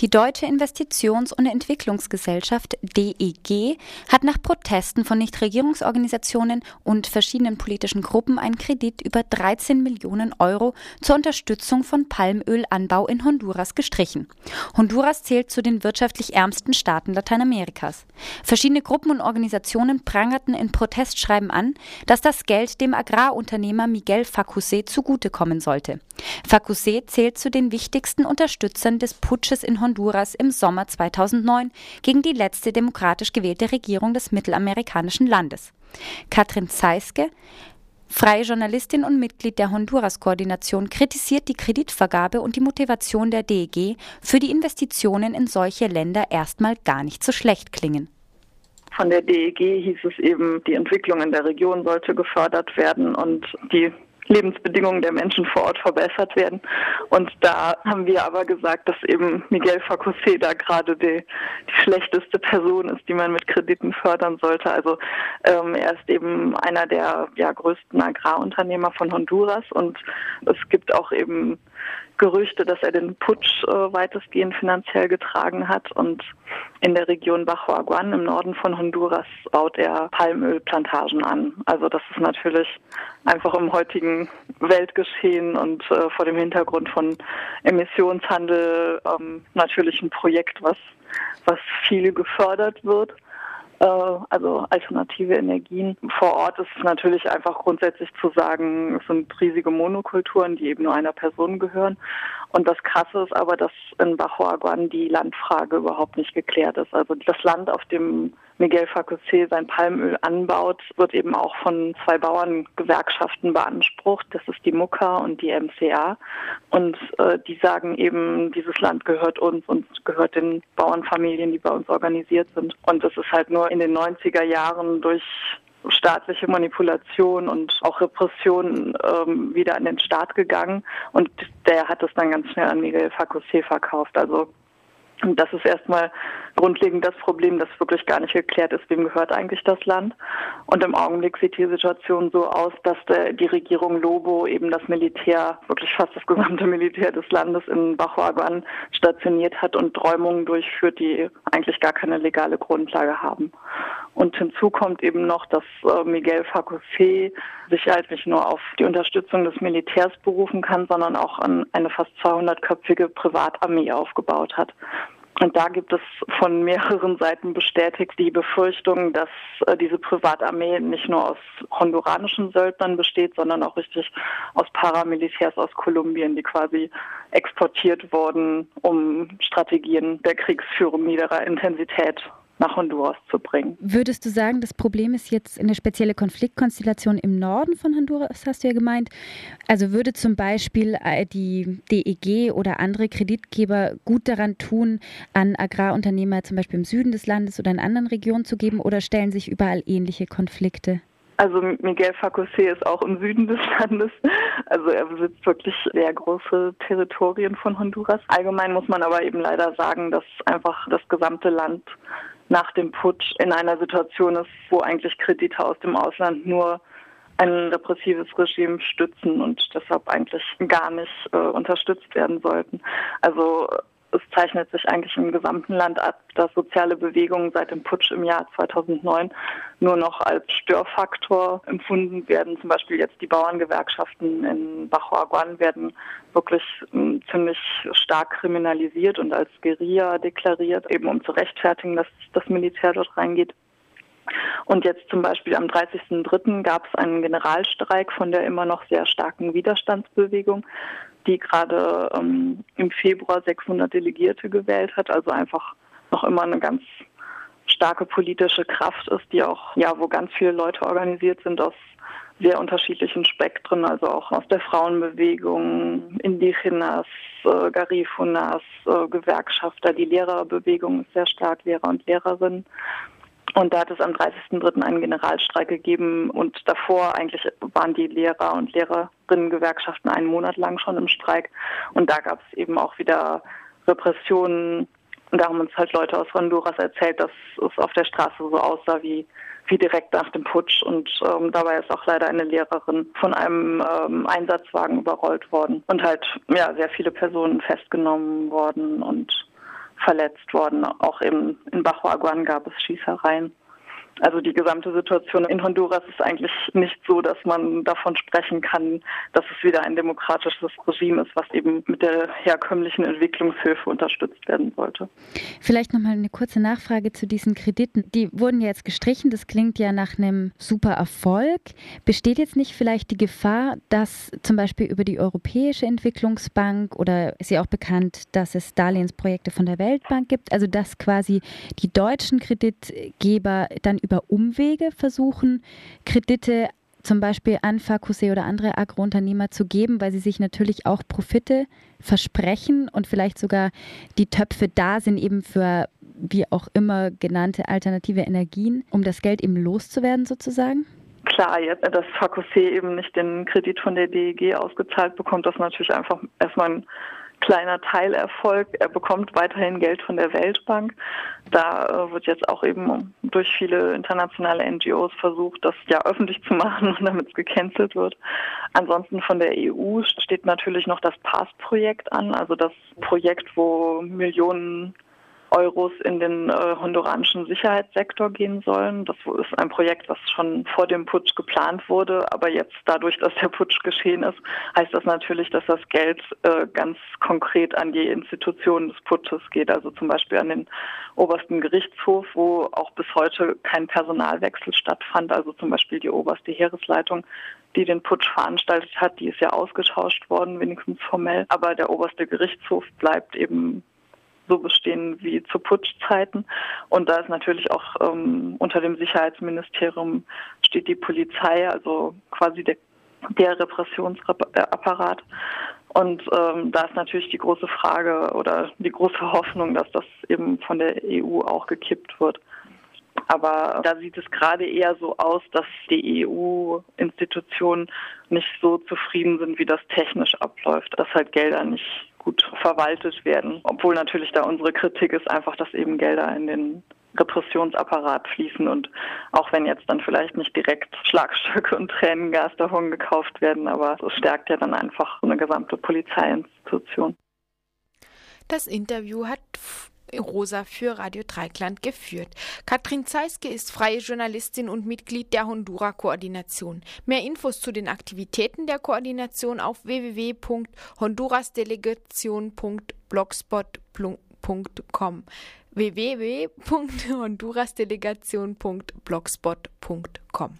Die Deutsche Investitions- und Entwicklungsgesellschaft DEG hat nach Protesten von Nichtregierungsorganisationen und verschiedenen politischen Gruppen einen Kredit über 13 Millionen Euro zur Unterstützung von Palmölanbau in Honduras gestrichen. Honduras zählt zu den wirtschaftlich ärmsten Staaten Lateinamerikas. Verschiedene Gruppen und Organisationen prangerten in Protestschreiben an, dass das Geld dem Agrarunternehmer Miguel Facuse zugutekommen sollte. Facuse zählt zu den wichtigsten Unterstützern des Putsches in Honduras im Sommer 2009 gegen die letzte demokratisch gewählte Regierung des mittelamerikanischen Landes. Katrin Zeiske, freie Journalistin und Mitglied der Honduras-Koordination, kritisiert die Kreditvergabe und die Motivation der DEG für die Investitionen in solche Länder erstmal gar nicht so schlecht klingen. Von der DEG hieß es eben, die Entwicklung in der Region sollte gefördert werden und die Lebensbedingungen der Menschen vor Ort verbessert werden. Und da haben wir aber gesagt, dass eben Miguel Facose da gerade die, die schlechteste Person ist, die man mit Krediten fördern sollte. Also ähm, er ist eben einer der ja, größten Agrarunternehmer von Honduras und es gibt auch eben Gerüchte, dass er den Putsch äh, weitestgehend finanziell getragen hat. Und in der Region Bajo Aguan im Norden von Honduras baut er Palmölplantagen an. Also das ist natürlich einfach im heutigen Weltgeschehen und äh, vor dem Hintergrund von Emissionshandel ähm, natürlich ein Projekt, was, was viel gefördert wird. Äh, also alternative Energien. Vor Ort ist es natürlich einfach grundsätzlich zu sagen, es sind riesige Monokulturen, die eben nur einer Person gehören. Und das Krasse ist aber, dass in Bajoaguan die Landfrage überhaupt nicht geklärt ist. Also das Land, auf dem Miguel Facuse sein Palmöl anbaut, wird eben auch von zwei Bauerngewerkschaften beansprucht. Das ist die MUCA und die MCA. Und äh, die sagen eben, dieses Land gehört uns und gehört den Bauernfamilien, die bei uns organisiert sind. Und das ist halt nur in den 90er Jahren durch staatliche Manipulation und auch Repression ähm, wieder an den Staat gegangen und der hat es dann ganz schnell an Miguel Facuse verkauft. Also und das ist erstmal grundlegend das Problem, das wirklich gar nicht geklärt ist, wem gehört eigentlich das Land. Und im Augenblick sieht die Situation so aus, dass der, die Regierung Lobo eben das Militär, wirklich fast das gesamte Militär des Landes in Bachuaguan stationiert hat und Räumungen durchführt, die eigentlich gar keine legale Grundlage haben. Und hinzu kommt eben noch, dass äh, Miguel Facuse sich halt nicht nur auf die Unterstützung des Militärs berufen kann, sondern auch an eine fast 200-köpfige Privatarmee aufgebaut hat. Und da gibt es von mehreren Seiten bestätigt die Befürchtung, dass äh, diese Privatarmee nicht nur aus honduranischen Söldnern besteht, sondern auch richtig aus Paramilitärs aus Kolumbien, die quasi exportiert wurden, um Strategien der Kriegsführung niederer Intensität nach Honduras zu bringen. Würdest du sagen, das Problem ist jetzt eine spezielle Konfliktkonstellation im Norden von Honduras, hast du ja gemeint? Also würde zum Beispiel äh, die DEG oder andere Kreditgeber gut daran tun, an Agrarunternehmer zum Beispiel im Süden des Landes oder in anderen Regionen zu geben oder stellen sich überall ähnliche Konflikte? Also Miguel Facuse ist auch im Süden des Landes. Also er besitzt wirklich sehr große Territorien von Honduras. Allgemein muss man aber eben leider sagen, dass einfach das gesamte Land nach dem Putsch in einer Situation ist, wo eigentlich Kredite aus dem Ausland nur ein repressives Regime stützen und deshalb eigentlich gar nicht äh, unterstützt werden sollten. Also es zeichnet sich eigentlich im gesamten Land ab, dass soziale Bewegungen seit dem Putsch im Jahr 2009 nur noch als Störfaktor empfunden werden. Zum Beispiel jetzt die Bauerngewerkschaften in Bajoaguan werden wirklich ähm, ziemlich stark kriminalisiert und als Guerilla deklariert, eben um zu rechtfertigen, dass das Militär dort reingeht. Und jetzt zum Beispiel am 30.03. gab es einen Generalstreik von der immer noch sehr starken Widerstandsbewegung, die gerade ähm, im Februar 600 Delegierte gewählt hat, also einfach noch immer eine ganz starke politische Kraft ist, die auch, ja, wo ganz viele Leute organisiert sind aus sehr unterschiedlichen Spektren, also auch aus der Frauenbewegung, Indigenas, äh, Garifunas, äh, Gewerkschafter. Die Lehrerbewegung ist sehr stark, Lehrer und Lehrerinnen. Und da hat es am 30.03. einen Generalstreik gegeben und davor eigentlich waren die Lehrer und Lehrerinnengewerkschaften einen Monat lang schon im Streik. Und da gab es eben auch wieder Repressionen. Und da haben uns halt Leute aus Honduras erzählt, dass es auf der Straße so aussah wie, wie direkt nach dem Putsch. Und ähm, dabei ist auch leider eine Lehrerin von einem ähm, Einsatzwagen überrollt worden und halt ja sehr viele Personen festgenommen worden und verletzt worden. Auch im, in Bajo Aguan gab es Schießereien. Also die gesamte Situation in Honduras ist eigentlich nicht so, dass man davon sprechen kann, dass es wieder ein demokratisches Regime ist, was eben mit der herkömmlichen Entwicklungshilfe unterstützt werden sollte. Vielleicht nochmal eine kurze Nachfrage zu diesen Krediten. Die wurden ja jetzt gestrichen. Das klingt ja nach einem super Erfolg. Besteht jetzt nicht vielleicht die Gefahr, dass zum Beispiel über die Europäische Entwicklungsbank oder ist ja auch bekannt, dass es Darlehensprojekte von der Weltbank gibt, also dass quasi die deutschen Kreditgeber dann über Umwege versuchen, Kredite zum Beispiel an Fakuse oder andere Agrounternehmer zu geben, weil sie sich natürlich auch Profite versprechen und vielleicht sogar die Töpfe da sind eben für wie auch immer genannte alternative Energien, um das Geld eben loszuwerden sozusagen? Klar, jetzt, dass Fakuse eben nicht den Kredit von der DEG ausgezahlt bekommt, das ist natürlich einfach erstmal ein kleiner Teilerfolg. Er bekommt weiterhin Geld von der Weltbank. Da äh, wird jetzt auch eben durch viele internationale NGOs versucht, das ja öffentlich zu machen, damit es gecancelt wird. Ansonsten von der EU steht natürlich noch das PASS-Projekt an, also das Projekt, wo Millionen Euros in den äh, honduranischen Sicherheitssektor gehen sollen. Das ist ein Projekt, was schon vor dem Putsch geplant wurde, aber jetzt dadurch, dass der Putsch geschehen ist, heißt das natürlich, dass das Geld äh, ganz konkret an die Institutionen des Putsches geht, also zum Beispiel an den obersten Gerichtshof, wo auch bis heute kein Personalwechsel stattfand, also zum Beispiel die oberste Heeresleitung die den Putsch veranstaltet hat, die ist ja ausgetauscht worden, wenigstens formell. Aber der oberste Gerichtshof bleibt eben so bestehen wie zu Putschzeiten. Und da ist natürlich auch ähm, unter dem Sicherheitsministerium steht die Polizei, also quasi der, der Repressionsapparat. Und ähm, da ist natürlich die große Frage oder die große Hoffnung, dass das eben von der EU auch gekippt wird. Aber da sieht es gerade eher so aus, dass die EU-Institutionen nicht so zufrieden sind, wie das technisch abläuft, dass halt Gelder nicht gut verwaltet werden. Obwohl natürlich da unsere Kritik ist einfach, dass eben Gelder in den Repressionsapparat fließen und auch wenn jetzt dann vielleicht nicht direkt Schlagstöcke und Tränengas davon gekauft werden, aber es stärkt ja dann einfach eine gesamte Polizeiinstitution. Das Interview hat Rosa für Radio Dreikland geführt. Katrin Zeiske ist freie Journalistin und Mitglied der Hondura-Koordination. Mehr Infos zu den Aktivitäten der Koordination auf www.hondurasdelegation.blogspot.com www.hondurasdelegation.blogspot.com